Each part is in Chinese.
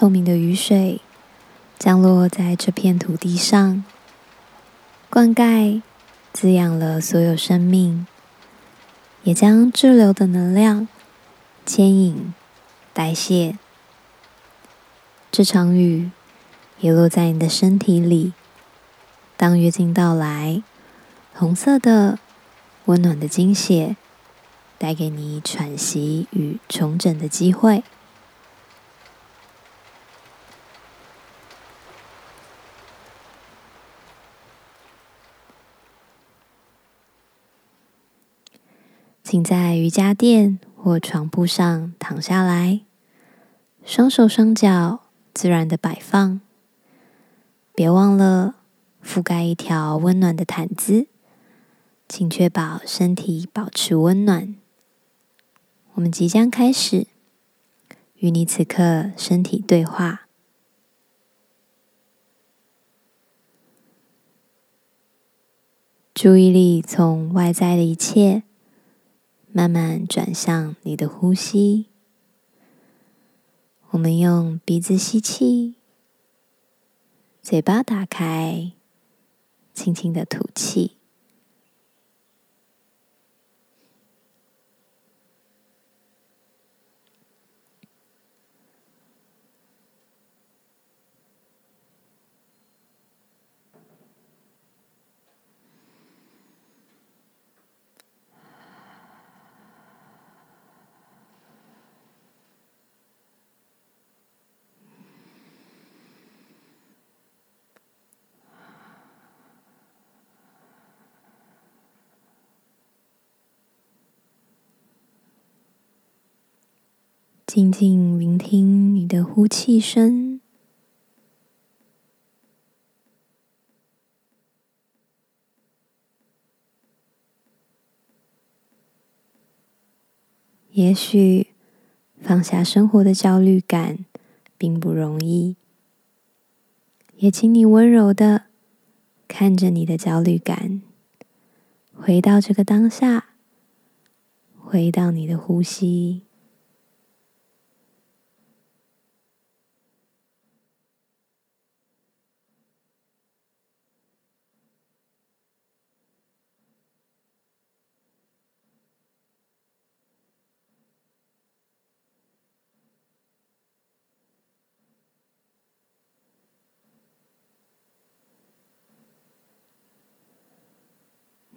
透明的雨水降落在这片土地上，灌溉、滋养了所有生命，也将滞留的能量牵引、代谢。这场雨也落在你的身体里。当月经到来，红色的、温暖的经血带给你喘息与重整的机会。请在瑜伽垫或床铺上躺下来，双手双脚自然的摆放，别忘了覆盖一条温暖的毯子，请确保身体保持温暖。我们即将开始与你此刻身体对话，注意力从外在的一切。慢慢转向你的呼吸。我们用鼻子吸气，嘴巴打开，轻轻的吐气。静静聆听你的呼气声，也许放下生活的焦虑感并不容易，也请你温柔的看着你的焦虑感，回到这个当下，回到你的呼吸。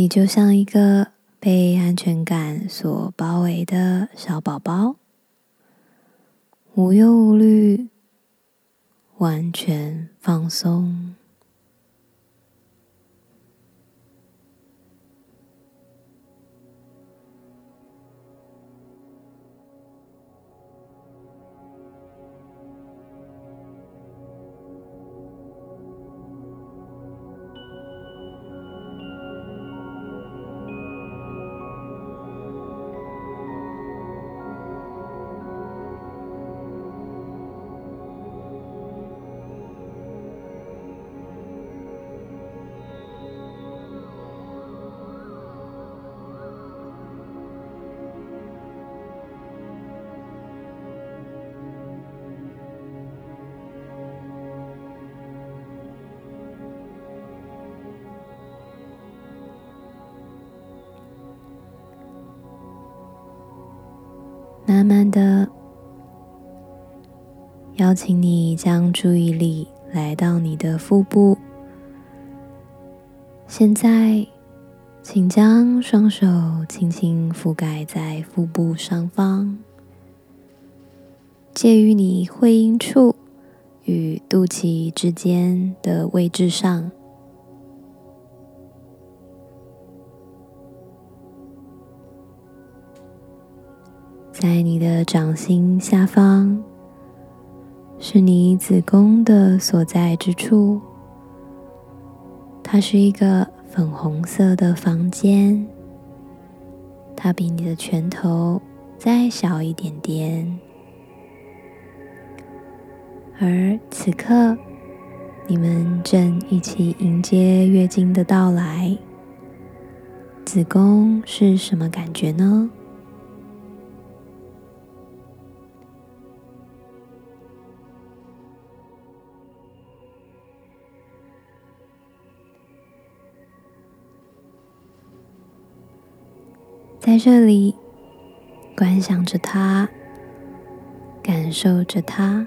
你就像一个被安全感所包围的小宝宝，无忧无虑，完全放松。慢慢的，邀请你将注意力来到你的腹部。现在，请将双手轻轻覆盖在腹部上方，介于你会阴处与肚脐之间的位置上。在你的掌心下方，是你子宫的所在之处。它是一个粉红色的房间，它比你的拳头再小一点点。而此刻，你们正一起迎接月经的到来。子宫是什么感觉呢？在这里观想着它，感受着它。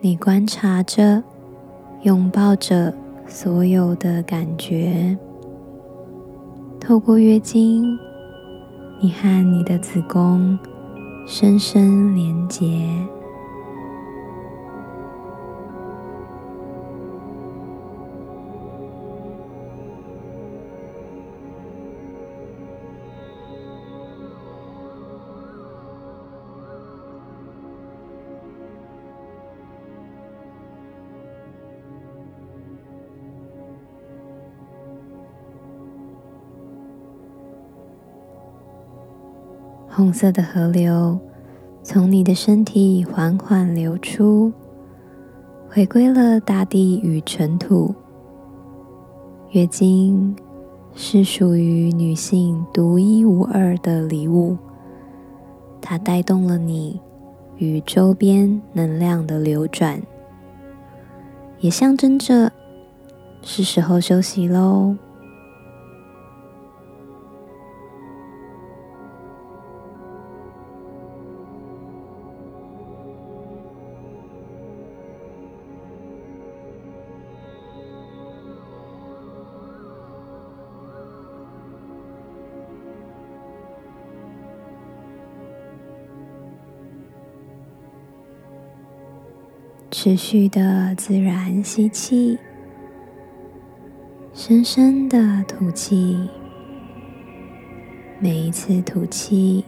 你观察着，拥抱着所有的感觉，透过月经，你和你的子宫深深连结。红色的河流从你的身体缓缓流出，回归了大地与尘土。月经是属于女性独一无二的礼物，它带动了你与周边能量的流转，也象征着是时候休息喽。持续的自然吸气，深深的吐气。每一次吐气，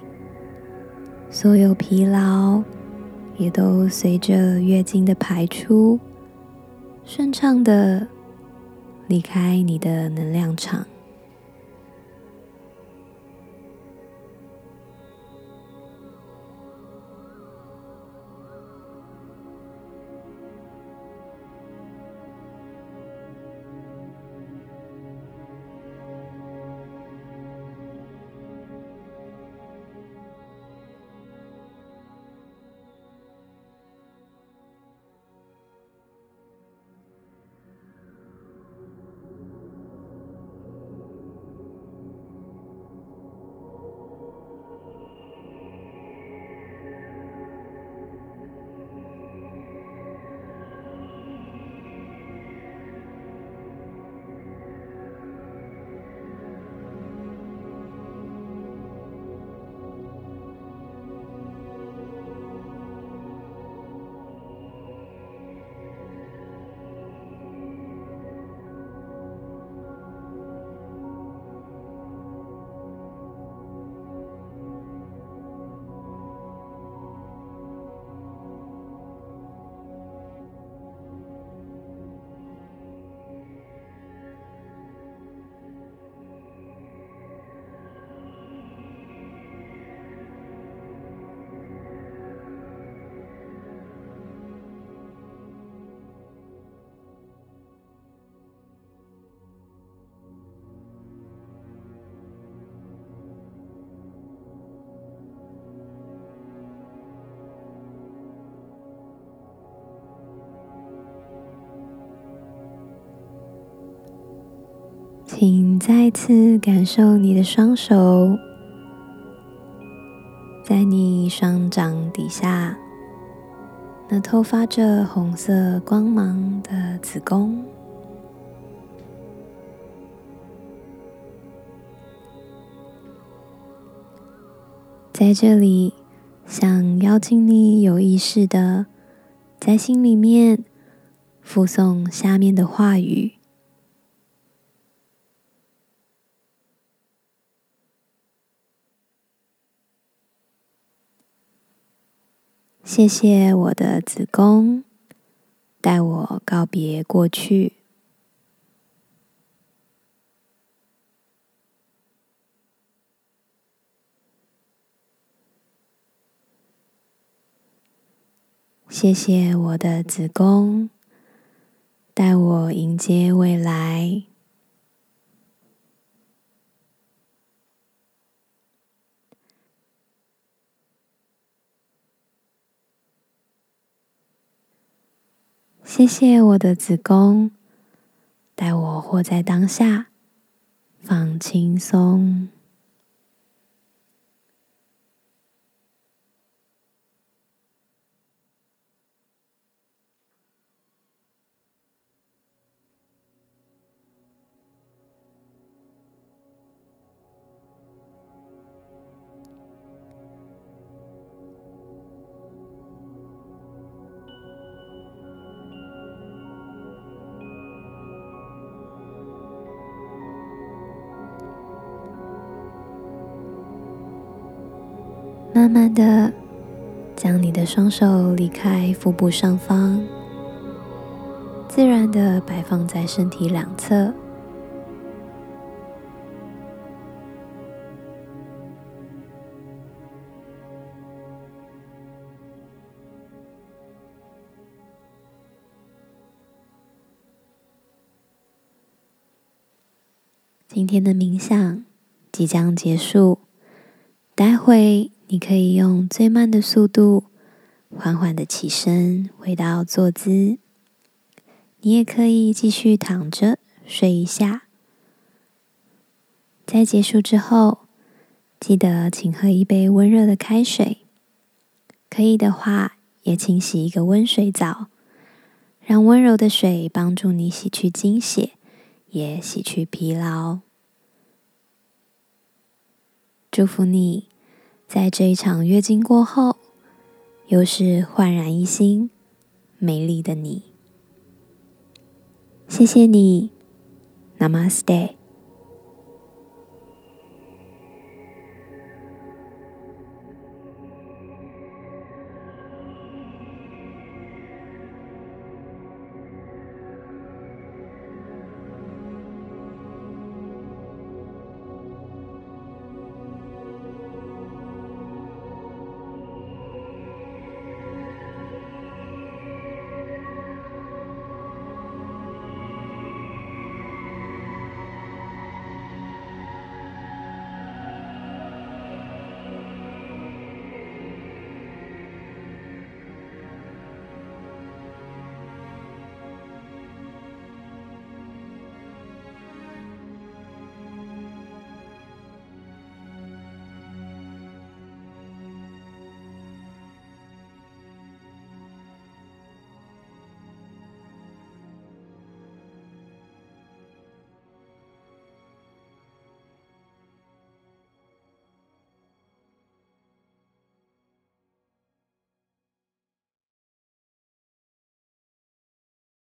所有疲劳也都随着月经的排出，顺畅的离开你的能量场。请再次感受你的双手，在你双掌底下，那透发着红色光芒的子宫，在这里，想邀请你有意识的在心里面附送下面的话语。谢谢我的子宫，带我告别过去。谢谢我的子宫，带我迎接未来。谢谢我的子宫，带我活在当下，放轻松。慢慢的，将你的双手离开腹部上方，自然的摆放在身体两侧。今天的冥想即将结束，待会。你可以用最慢的速度，缓缓的起身，回到坐姿。你也可以继续躺着睡一下。在结束之后，记得请喝一杯温热的开水。可以的话，也请洗一个温水澡，让温柔的水帮助你洗去精血，也洗去疲劳。祝福你。在这一场月经过后，又是焕然一新、美丽的你。谢谢你，Namaste。